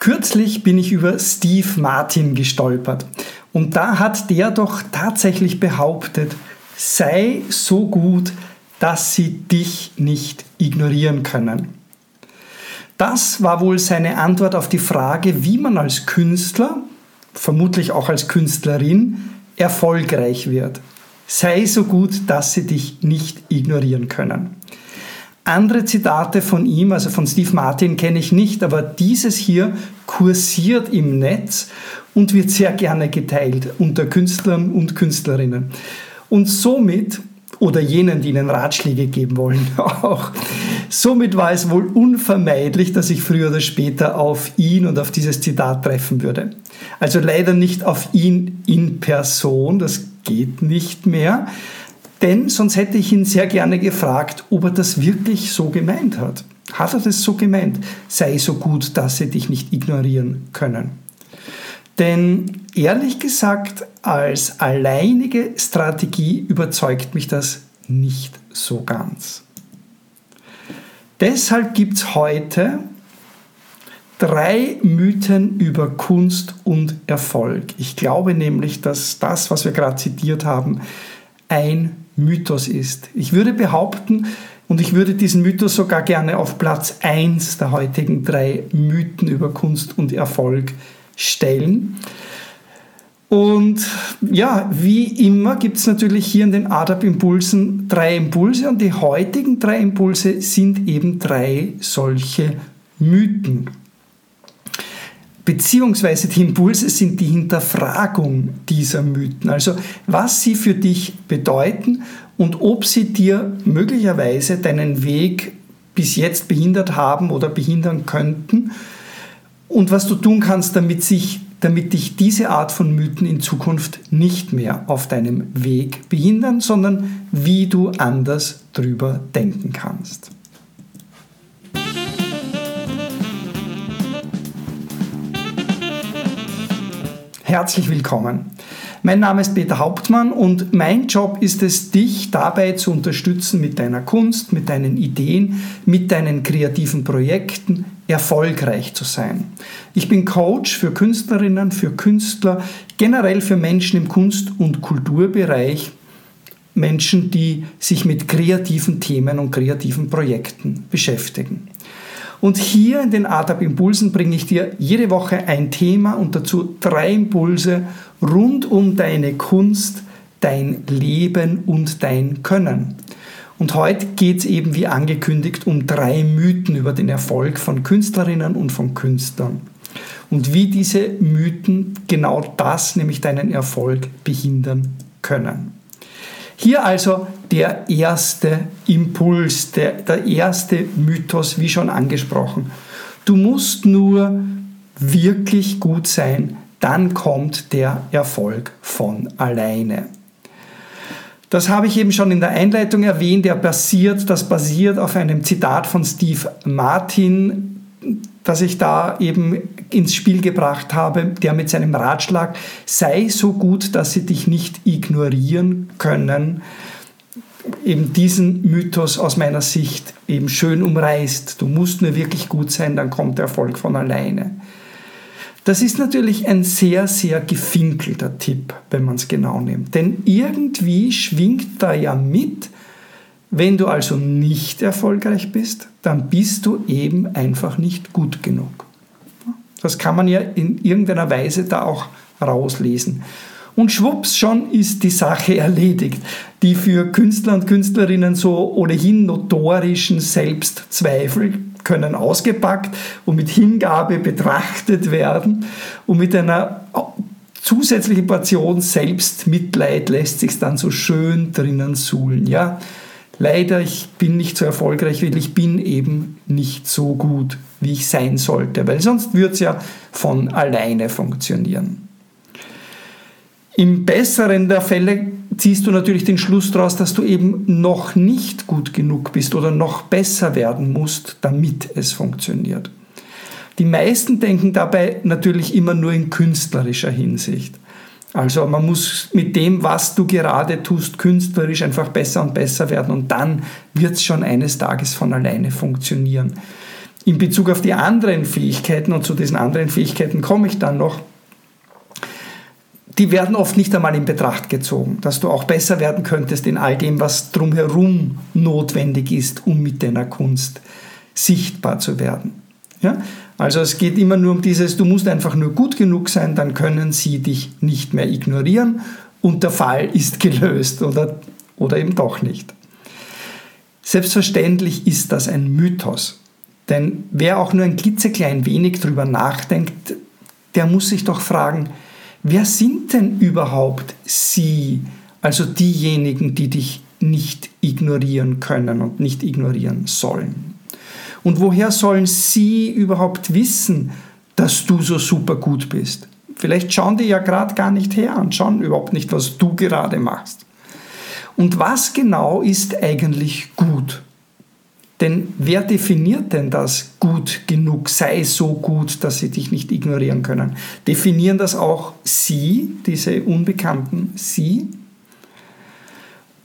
Kürzlich bin ich über Steve Martin gestolpert und da hat der doch tatsächlich behauptet, sei so gut, dass sie dich nicht ignorieren können. Das war wohl seine Antwort auf die Frage, wie man als Künstler, vermutlich auch als Künstlerin, erfolgreich wird. Sei so gut, dass sie dich nicht ignorieren können. Andere Zitate von ihm, also von Steve Martin, kenne ich nicht, aber dieses hier kursiert im Netz und wird sehr gerne geteilt unter Künstlern und Künstlerinnen. Und somit, oder jenen, die ihnen Ratschläge geben wollen, auch, somit war es wohl unvermeidlich, dass ich früher oder später auf ihn und auf dieses Zitat treffen würde. Also leider nicht auf ihn in Person, das geht nicht mehr, denn sonst hätte ich ihn sehr gerne gefragt, ob er das wirklich so gemeint hat. Hat er das so gemeint? Sei so gut, dass sie dich nicht ignorieren können. Denn ehrlich gesagt, als alleinige Strategie überzeugt mich das nicht so ganz. Deshalb gibt es heute drei Mythen über Kunst und Erfolg. Ich glaube nämlich, dass das, was wir gerade zitiert haben, ein Mythos ist. Ich würde behaupten, und ich würde diesen Mythos sogar gerne auf Platz 1 der heutigen drei Mythen über Kunst und Erfolg stellen. Und ja, wie immer gibt es natürlich hier in den ADAP-Impulsen drei Impulse und die heutigen drei Impulse sind eben drei solche Mythen. Beziehungsweise die Impulse sind die Hinterfragung dieser Mythen, also was sie für dich bedeuten und ob sie dir möglicherweise deinen Weg bis jetzt behindert haben oder behindern könnten und was du tun kannst, damit, sich, damit dich diese Art von Mythen in Zukunft nicht mehr auf deinem Weg behindern, sondern wie du anders drüber denken kannst. Herzlich willkommen. Mein Name ist Peter Hauptmann und mein Job ist es, dich dabei zu unterstützen, mit deiner Kunst, mit deinen Ideen, mit deinen kreativen Projekten erfolgreich zu sein. Ich bin Coach für Künstlerinnen, für Künstler, generell für Menschen im Kunst- und Kulturbereich, Menschen, die sich mit kreativen Themen und kreativen Projekten beschäftigen. Und hier in den ADAP Impulsen bringe ich dir jede Woche ein Thema und dazu drei Impulse rund um deine Kunst, dein Leben und dein Können. Und heute geht es eben wie angekündigt um drei Mythen über den Erfolg von Künstlerinnen und von Künstlern. Und wie diese Mythen genau das, nämlich deinen Erfolg, behindern können. Hier also der erste Impuls, der, der erste Mythos, wie schon angesprochen. Du musst nur wirklich gut sein, dann kommt der Erfolg von alleine. Das habe ich eben schon in der Einleitung erwähnt. Der basiert, das basiert auf einem Zitat von Steve Martin, das ich da eben ins Spiel gebracht habe, der mit seinem Ratschlag sei so gut, dass sie dich nicht ignorieren können, eben diesen Mythos aus meiner Sicht eben schön umreißt. Du musst nur wirklich gut sein, dann kommt der Erfolg von alleine. Das ist natürlich ein sehr, sehr gefinkelter Tipp, wenn man es genau nimmt. Denn irgendwie schwingt da ja mit, wenn du also nicht erfolgreich bist, dann bist du eben einfach nicht gut genug. Das kann man ja in irgendeiner Weise da auch rauslesen. Und schwupps, schon ist die Sache erledigt. Die für Künstler und Künstlerinnen so ohnehin notorischen Selbstzweifel können ausgepackt und mit Hingabe betrachtet werden und mit einer zusätzlichen Portion Selbstmitleid lässt sich dann so schön drinnen suhlen. Ja, leider, ich bin nicht so erfolgreich, weil ich bin eben nicht so gut, wie ich sein sollte, weil sonst würde es ja von alleine funktionieren. Im besseren der Fälle ziehst du natürlich den Schluss daraus, dass du eben noch nicht gut genug bist oder noch besser werden musst, damit es funktioniert. Die meisten denken dabei natürlich immer nur in künstlerischer Hinsicht. Also man muss mit dem, was du gerade tust, künstlerisch einfach besser und besser werden und dann wird es schon eines Tages von alleine funktionieren. in Bezug auf die anderen Fähigkeiten, und zu diesen anderen Fähigkeiten komme ich dann noch, die werden oft nicht einmal in Betracht gezogen, dass du auch besser werden könntest in all dem, was drumherum notwendig ist, um mit deiner Kunst sichtbar zu werden. Ja? Also es geht immer nur um dieses, du musst einfach nur gut genug sein, dann können sie dich nicht mehr ignorieren und der Fall ist gelöst oder, oder eben doch nicht. Selbstverständlich ist das ein Mythos. Denn wer auch nur ein klitzeklein wenig darüber nachdenkt, der muss sich doch fragen, wer sind denn überhaupt Sie, also diejenigen, die dich nicht ignorieren können und nicht ignorieren sollen? Und woher sollen Sie überhaupt wissen, dass du so super gut bist? Vielleicht schauen die ja gerade gar nicht her und schauen überhaupt nicht, was du gerade machst. Und was genau ist eigentlich gut? Denn wer definiert denn das gut genug, sei so gut, dass sie dich nicht ignorieren können? Definieren das auch Sie, diese Unbekannten, Sie?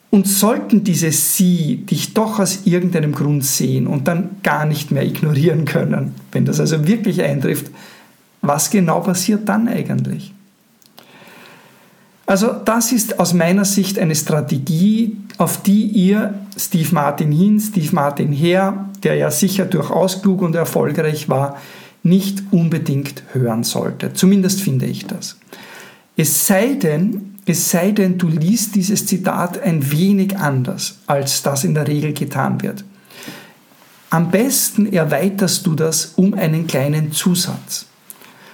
Und sollten diese Sie dich doch aus irgendeinem Grund sehen und dann gar nicht mehr ignorieren können, wenn das also wirklich eintrifft, was genau passiert dann eigentlich? Also das ist aus meiner Sicht eine Strategie, auf die ihr Steve Martin hin, Steve Martin her, der ja sicher durchaus klug und erfolgreich war, nicht unbedingt hören sollte. Zumindest finde ich das. Es sei denn, es sei denn, du liest dieses Zitat ein wenig anders, als das in der Regel getan wird. Am besten erweiterst du das um einen kleinen Zusatz.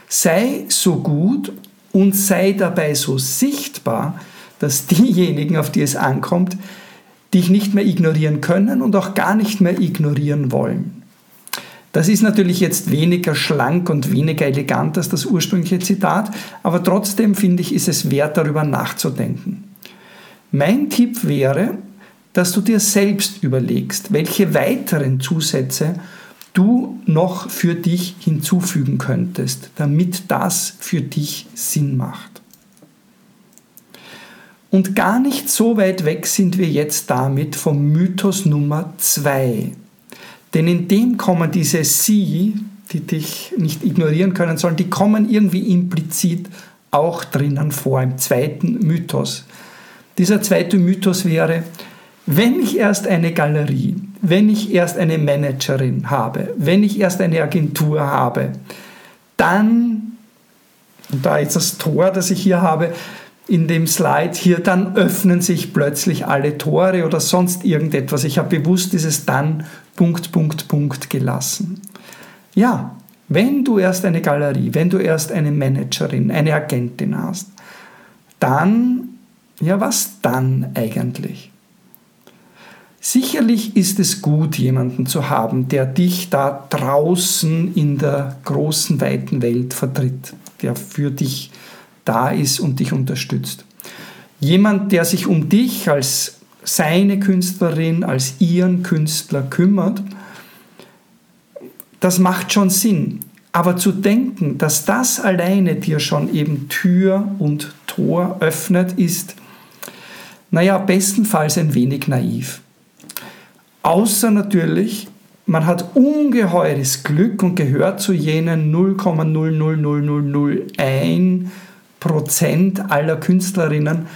Sei so gut und sei dabei so sichtbar, dass diejenigen, auf die es ankommt, dich nicht mehr ignorieren können und auch gar nicht mehr ignorieren wollen. Das ist natürlich jetzt weniger schlank und weniger elegant als das ursprüngliche Zitat, aber trotzdem finde ich, ist es wert, darüber nachzudenken. Mein Tipp wäre, dass du dir selbst überlegst, welche weiteren Zusätze du noch für dich hinzufügen könntest, damit das für dich Sinn macht. Und gar nicht so weit weg sind wir jetzt damit vom Mythos Nummer 2. Denn in dem kommen diese Sie, die dich nicht ignorieren können sollen, die kommen irgendwie implizit auch drinnen vor im zweiten Mythos. Dieser zweite Mythos wäre, wenn ich erst eine Galerie, wenn ich erst eine Managerin habe, wenn ich erst eine Agentur habe, dann, und da ist das Tor, das ich hier habe, in dem Slide hier, dann öffnen sich plötzlich alle Tore oder sonst irgendetwas. Ich habe bewusst dieses dann Punkt, Punkt, Punkt gelassen. Ja, wenn du erst eine Galerie, wenn du erst eine Managerin, eine Agentin hast, dann, ja, was dann eigentlich? Sicherlich ist es gut, jemanden zu haben, der dich da draußen in der großen, weiten Welt vertritt, der für dich da ist und dich unterstützt. Jemand, der sich um dich als seine Künstlerin, als ihren Künstler kümmert, das macht schon Sinn. Aber zu denken, dass das alleine dir schon eben Tür und Tor öffnet, ist, naja, bestenfalls ein wenig naiv. Außer natürlich, man hat ungeheures Glück und gehört zu jenen 0,00001 Prozent aller Künstlerinnen,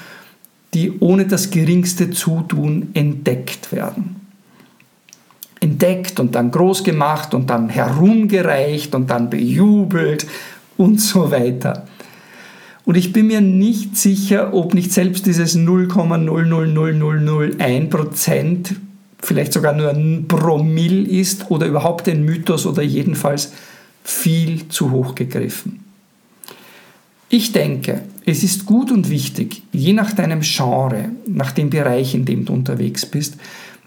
die ohne das geringste Zutun entdeckt werden. Entdeckt und dann groß gemacht und dann herumgereicht und dann bejubelt und so weiter. Und ich bin mir nicht sicher, ob nicht selbst dieses 0,00001 Prozent vielleicht sogar nur ein Promille ist oder überhaupt ein Mythos oder jedenfalls viel zu hoch gegriffen. Ich denke, es ist gut und wichtig, je nach deinem Genre, nach dem Bereich, in dem du unterwegs bist,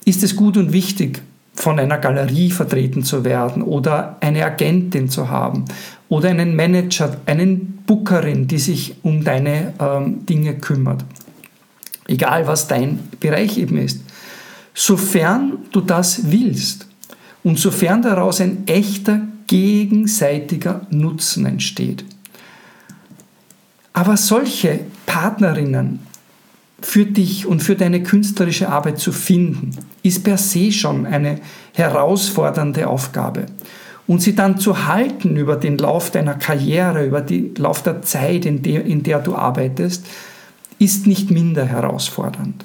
ist es gut und wichtig, von einer Galerie vertreten zu werden oder eine Agentin zu haben oder einen Manager, einen Bookerin, die sich um deine ähm, Dinge kümmert. Egal was dein Bereich eben ist sofern du das willst und sofern daraus ein echter gegenseitiger Nutzen entsteht. Aber solche Partnerinnen für dich und für deine künstlerische Arbeit zu finden, ist per se schon eine herausfordernde Aufgabe. und sie dann zu halten über den Lauf deiner Karriere, über den Lauf der Zeit, in der, in der du arbeitest, ist nicht minder herausfordernd.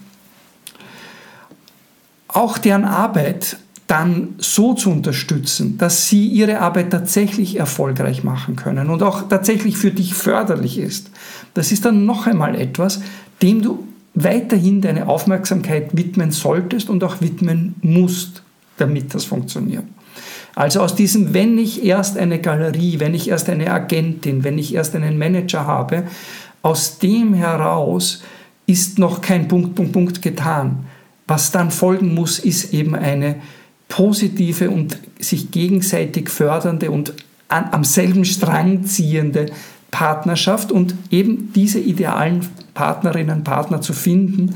Auch deren Arbeit dann so zu unterstützen, dass sie ihre Arbeit tatsächlich erfolgreich machen können und auch tatsächlich für dich förderlich ist. Das ist dann noch einmal etwas, dem du weiterhin deine Aufmerksamkeit widmen solltest und auch widmen musst, damit das funktioniert. Also aus diesem, wenn ich erst eine Galerie, wenn ich erst eine Agentin, wenn ich erst einen Manager habe, aus dem heraus ist noch kein Punkt, Punkt, Punkt getan. Was dann folgen muss, ist eben eine positive und sich gegenseitig fördernde und an, am selben Strang ziehende Partnerschaft und eben diese idealen Partnerinnen und Partner zu finden,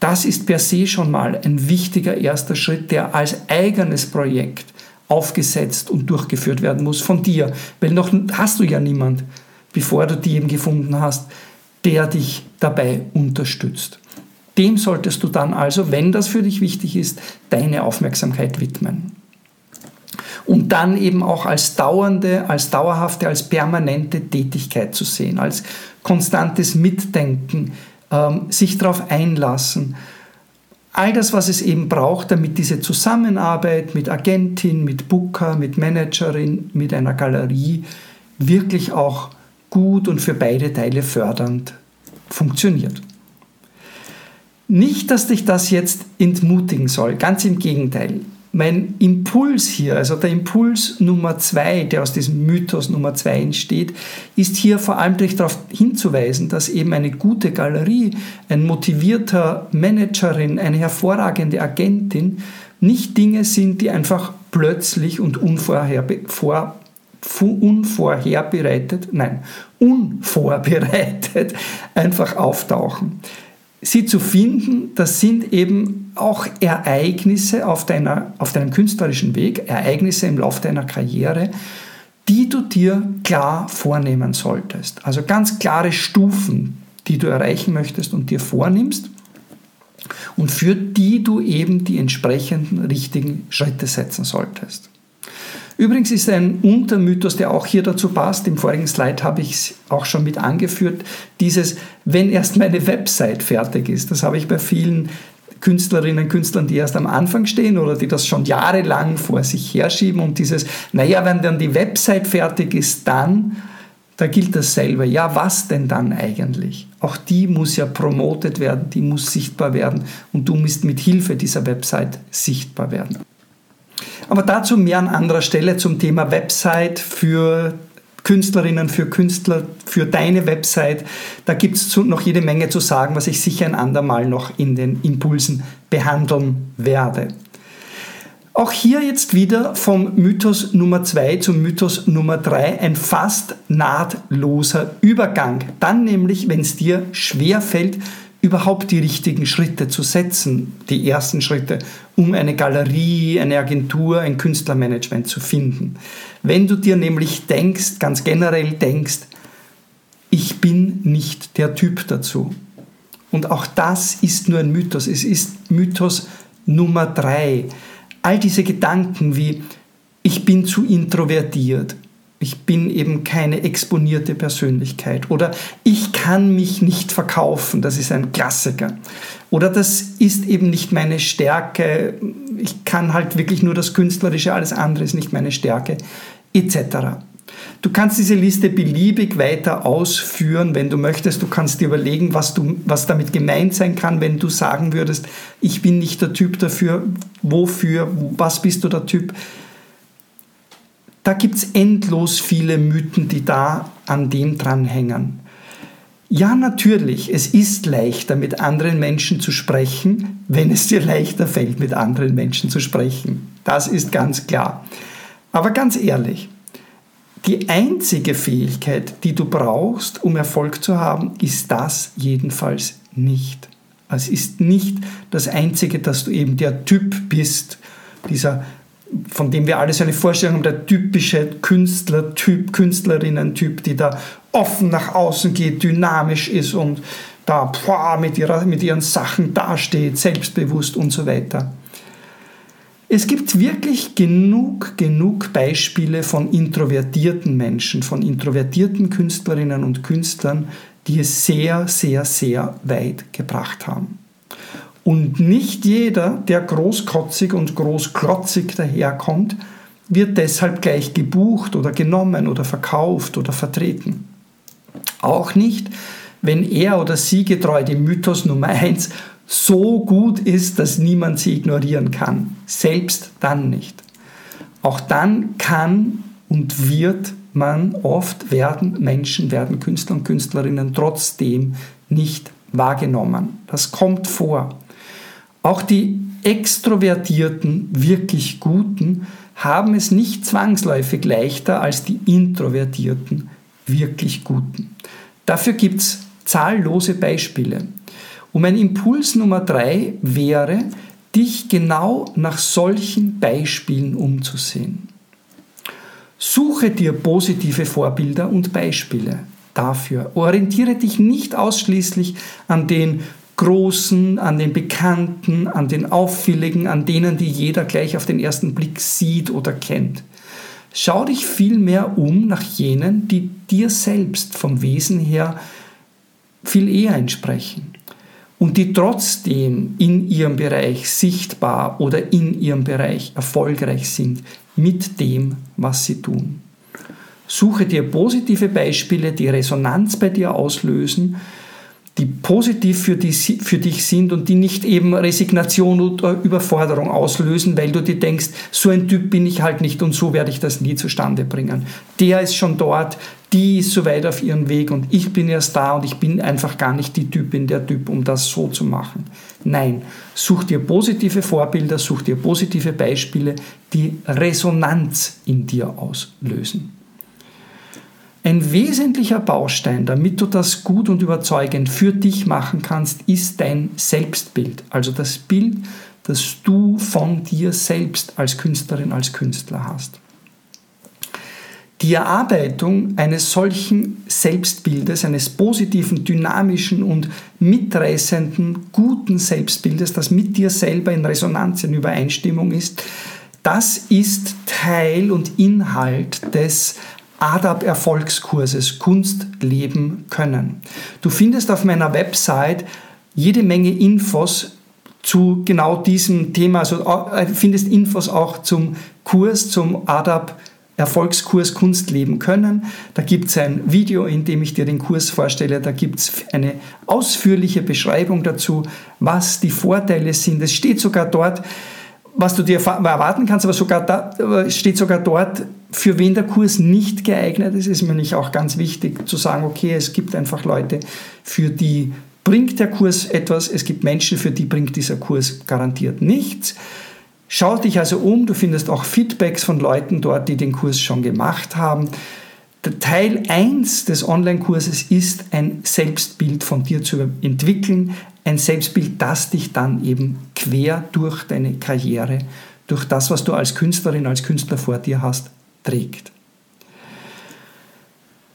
das ist per se schon mal ein wichtiger erster Schritt, der als eigenes Projekt aufgesetzt und durchgeführt werden muss von dir, weil noch hast du ja niemand, bevor du die eben gefunden hast, der dich dabei unterstützt. Dem solltest du dann also, wenn das für dich wichtig ist, deine Aufmerksamkeit widmen. Und dann eben auch als dauernde, als dauerhafte, als permanente Tätigkeit zu sehen, als konstantes Mitdenken, ähm, sich darauf einlassen. All das, was es eben braucht, damit diese Zusammenarbeit mit Agentin, mit Booker, mit Managerin, mit einer Galerie wirklich auch gut und für beide Teile fördernd funktioniert. Nicht, dass dich das jetzt entmutigen soll, ganz im Gegenteil. Mein Impuls hier, also der Impuls Nummer zwei, der aus diesem Mythos Nummer zwei entsteht, ist hier vor allem darauf hinzuweisen, dass eben eine gute Galerie, ein motivierter Managerin, eine hervorragende Agentin nicht Dinge sind, die einfach plötzlich und unvorherbe vor, unvorherbereitet, nein, unvorbereitet einfach auftauchen sie zu finden, das sind eben auch Ereignisse auf, deiner, auf deinem künstlerischen Weg, Ereignisse im Laufe deiner Karriere, die du dir klar vornehmen solltest. Also ganz klare Stufen, die du erreichen möchtest und dir vornimmst und für die du eben die entsprechenden richtigen Schritte setzen solltest. Übrigens ist ein Untermythos, der auch hier dazu passt, im vorigen Slide habe ich es auch schon mit angeführt, dieses, wenn erst meine Website fertig ist. Das habe ich bei vielen Künstlerinnen und Künstlern, die erst am Anfang stehen oder die das schon jahrelang vor sich herschieben und dieses, naja, wenn dann die Website fertig ist, dann, da gilt dasselbe. Ja, was denn dann eigentlich? Auch die muss ja promotet werden, die muss sichtbar werden und du musst mit Hilfe dieser Website sichtbar werden. Aber dazu mehr an anderer Stelle zum Thema Website für Künstlerinnen, für Künstler, für deine Website. Da gibt es noch jede Menge zu sagen, was ich sicher ein andermal noch in den Impulsen behandeln werde. Auch hier jetzt wieder vom Mythos Nummer 2 zum Mythos Nummer 3 ein fast nahtloser Übergang. Dann nämlich, wenn es dir schwer fällt, überhaupt die richtigen Schritte zu setzen, die ersten Schritte, um eine Galerie, eine Agentur, ein Künstlermanagement zu finden. Wenn du dir nämlich denkst, ganz generell denkst, ich bin nicht der Typ dazu. Und auch das ist nur ein Mythos. Es ist Mythos Nummer drei. All diese Gedanken wie, ich bin zu introvertiert, ich bin eben keine exponierte Persönlichkeit oder ich kann mich nicht verkaufen, das ist ein Klassiker. Oder das ist eben nicht meine Stärke, ich kann halt wirklich nur das Künstlerische, alles andere ist nicht meine Stärke, etc. Du kannst diese Liste beliebig weiter ausführen, wenn du möchtest. Du kannst dir überlegen, was, du, was damit gemeint sein kann, wenn du sagen würdest, ich bin nicht der Typ dafür, wofür, was bist du der Typ? Da gibt es endlos viele Mythen, die da an dem dranhängen. Ja, natürlich, es ist leichter, mit anderen Menschen zu sprechen, wenn es dir leichter fällt, mit anderen Menschen zu sprechen. Das ist ganz klar. Aber ganz ehrlich, die einzige Fähigkeit, die du brauchst, um Erfolg zu haben, ist das jedenfalls nicht. Es ist nicht das Einzige, dass du eben der Typ bist, dieser von dem wir alle so eine Vorstellung haben, der typische Künstlertyp, Künstlerinnen-Typ, die da offen nach außen geht, dynamisch ist und da boah, mit, ihrer, mit ihren Sachen dasteht, selbstbewusst und so weiter. Es gibt wirklich genug, genug Beispiele von introvertierten Menschen, von introvertierten Künstlerinnen und Künstlern, die es sehr, sehr, sehr weit gebracht haben. Und nicht jeder, der großkotzig und großklotzig daherkommt, wird deshalb gleich gebucht oder genommen oder verkauft oder vertreten. Auch nicht, wenn er oder sie getreu dem Mythos Nummer 1 so gut ist, dass niemand sie ignorieren kann. Selbst dann nicht. Auch dann kann und wird man oft werden Menschen, werden Künstler und Künstlerinnen trotzdem nicht wahrgenommen. Das kommt vor. Auch die extrovertierten, wirklich Guten haben es nicht zwangsläufig leichter als die introvertierten, wirklich Guten. Dafür gibt es zahllose Beispiele. Und mein Impuls Nummer drei wäre, dich genau nach solchen Beispielen umzusehen. Suche dir positive Vorbilder und Beispiele dafür. Orientiere dich nicht ausschließlich an den Großen, an den Bekannten, an den Auffälligen, an denen, die jeder gleich auf den ersten Blick sieht oder kennt. Schau dich vielmehr um nach jenen, die dir selbst vom Wesen her viel eher entsprechen und die trotzdem in ihrem Bereich sichtbar oder in ihrem Bereich erfolgreich sind mit dem, was sie tun. Suche dir positive Beispiele, die Resonanz bei dir auslösen, die positiv für, die, für dich sind und die nicht eben Resignation oder Überforderung auslösen, weil du dir denkst, so ein Typ bin ich halt nicht und so werde ich das nie zustande bringen. Der ist schon dort, die ist so weit auf ihrem Weg und ich bin erst da und ich bin einfach gar nicht die Typin, der Typ, um das so zu machen. Nein, such dir positive Vorbilder, such dir positive Beispiele, die Resonanz in dir auslösen. Ein wesentlicher Baustein, damit du das gut und überzeugend für dich machen kannst, ist dein Selbstbild. Also das Bild, das du von dir selbst als Künstlerin, als Künstler hast. Die Erarbeitung eines solchen Selbstbildes, eines positiven, dynamischen und mitreißenden, guten Selbstbildes, das mit dir selber in Resonanz, in Übereinstimmung ist, das ist Teil und Inhalt des ADAP-Erfolgskurses Kunst leben können. Du findest auf meiner Website jede Menge Infos zu genau diesem Thema. Also äh, findest Infos auch zum Kurs, zum ADAP Erfolgskurs Kunst leben können. Da gibt es ein Video, in dem ich dir den Kurs vorstelle. Da gibt es eine ausführliche Beschreibung dazu, was die Vorteile sind. Es steht sogar dort, was du dir erwarten kannst, aber sogar da steht sogar dort, für wen der Kurs nicht geeignet ist, ist mir nicht auch ganz wichtig zu sagen, okay, es gibt einfach Leute, für die bringt der Kurs etwas, es gibt Menschen, für die bringt dieser Kurs garantiert nichts. Schau dich also um, du findest auch Feedbacks von Leuten dort, die den Kurs schon gemacht haben. Der Teil 1 des Online-Kurses ist ein Selbstbild von dir zu entwickeln, ein Selbstbild, das dich dann eben quer durch deine Karriere, durch das, was du als Künstlerin, als Künstler vor dir hast, trägt.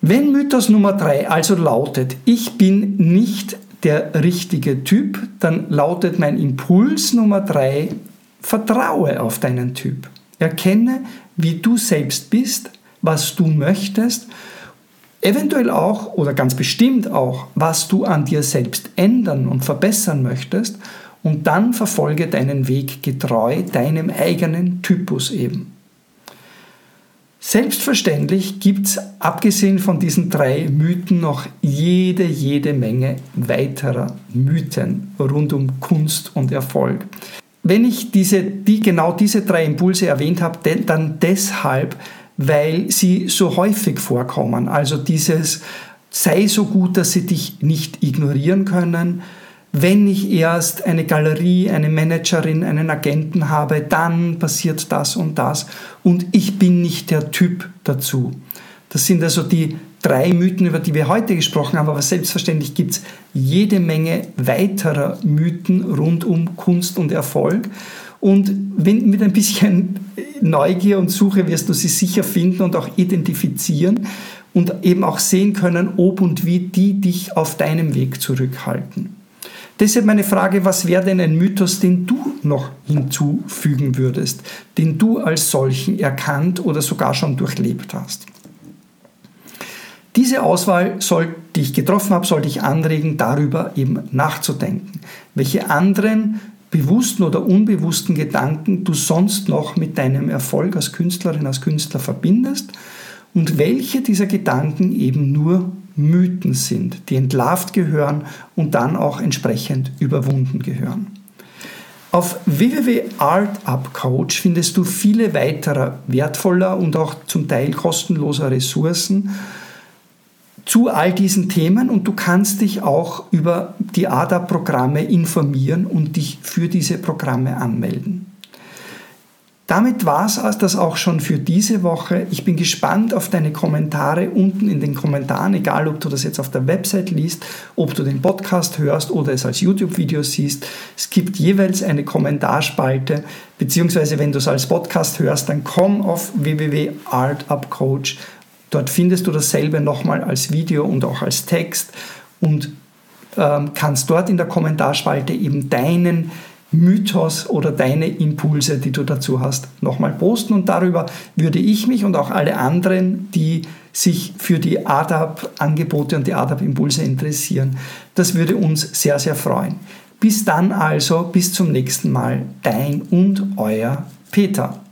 Wenn Mythos Nummer 3 also lautet, ich bin nicht der richtige Typ, dann lautet mein Impuls Nummer 3, vertraue auf deinen Typ. Erkenne, wie du selbst bist, was du möchtest Eventuell auch oder ganz bestimmt auch, was du an dir selbst ändern und verbessern möchtest und dann verfolge deinen Weg getreu deinem eigenen Typus eben. Selbstverständlich gibt es abgesehen von diesen drei Mythen noch jede, jede Menge weiterer Mythen rund um Kunst und Erfolg. Wenn ich diese, die, genau diese drei Impulse erwähnt habe, dann deshalb, weil sie so häufig vorkommen. Also dieses sei so gut, dass sie dich nicht ignorieren können. Wenn ich erst eine Galerie, eine Managerin, einen Agenten habe, dann passiert das und das und ich bin nicht der Typ dazu. Das sind also die drei Mythen, über die wir heute gesprochen haben, aber selbstverständlich gibt es jede Menge weiterer Mythen rund um Kunst und Erfolg. Und wenn, mit ein bisschen Neugier und Suche wirst du sie sicher finden und auch identifizieren und eben auch sehen können, ob und wie die dich auf deinem Weg zurückhalten. Deshalb meine Frage, was wäre denn ein Mythos, den du noch hinzufügen würdest, den du als solchen erkannt oder sogar schon durchlebt hast? Diese Auswahl, soll, die ich getroffen habe, sollte ich anregen, darüber eben nachzudenken. Welche anderen bewussten oder unbewussten Gedanken du sonst noch mit deinem Erfolg als Künstlerin, als Künstler verbindest und welche dieser Gedanken eben nur Mythen sind, die entlarvt gehören und dann auch entsprechend überwunden gehören. Auf www.artupcoach findest du viele weitere wertvoller und auch zum Teil kostenloser Ressourcen zu all diesen Themen und du kannst dich auch über die ADA-Programme informieren und dich für diese Programme anmelden. Damit war es das auch schon für diese Woche. Ich bin gespannt auf deine Kommentare unten in den Kommentaren, egal ob du das jetzt auf der Website liest, ob du den Podcast hörst oder es als YouTube-Video siehst. Es gibt jeweils eine Kommentarspalte, beziehungsweise wenn du es als Podcast hörst, dann komm auf www.artupcoach Dort findest du dasselbe nochmal als Video und auch als Text und ähm, kannst dort in der Kommentarspalte eben deinen Mythos oder deine Impulse, die du dazu hast, nochmal posten. Und darüber würde ich mich und auch alle anderen, die sich für die ADAP-Angebote und die ADAP-Impulse interessieren, das würde uns sehr, sehr freuen. Bis dann also, bis zum nächsten Mal, dein und euer Peter.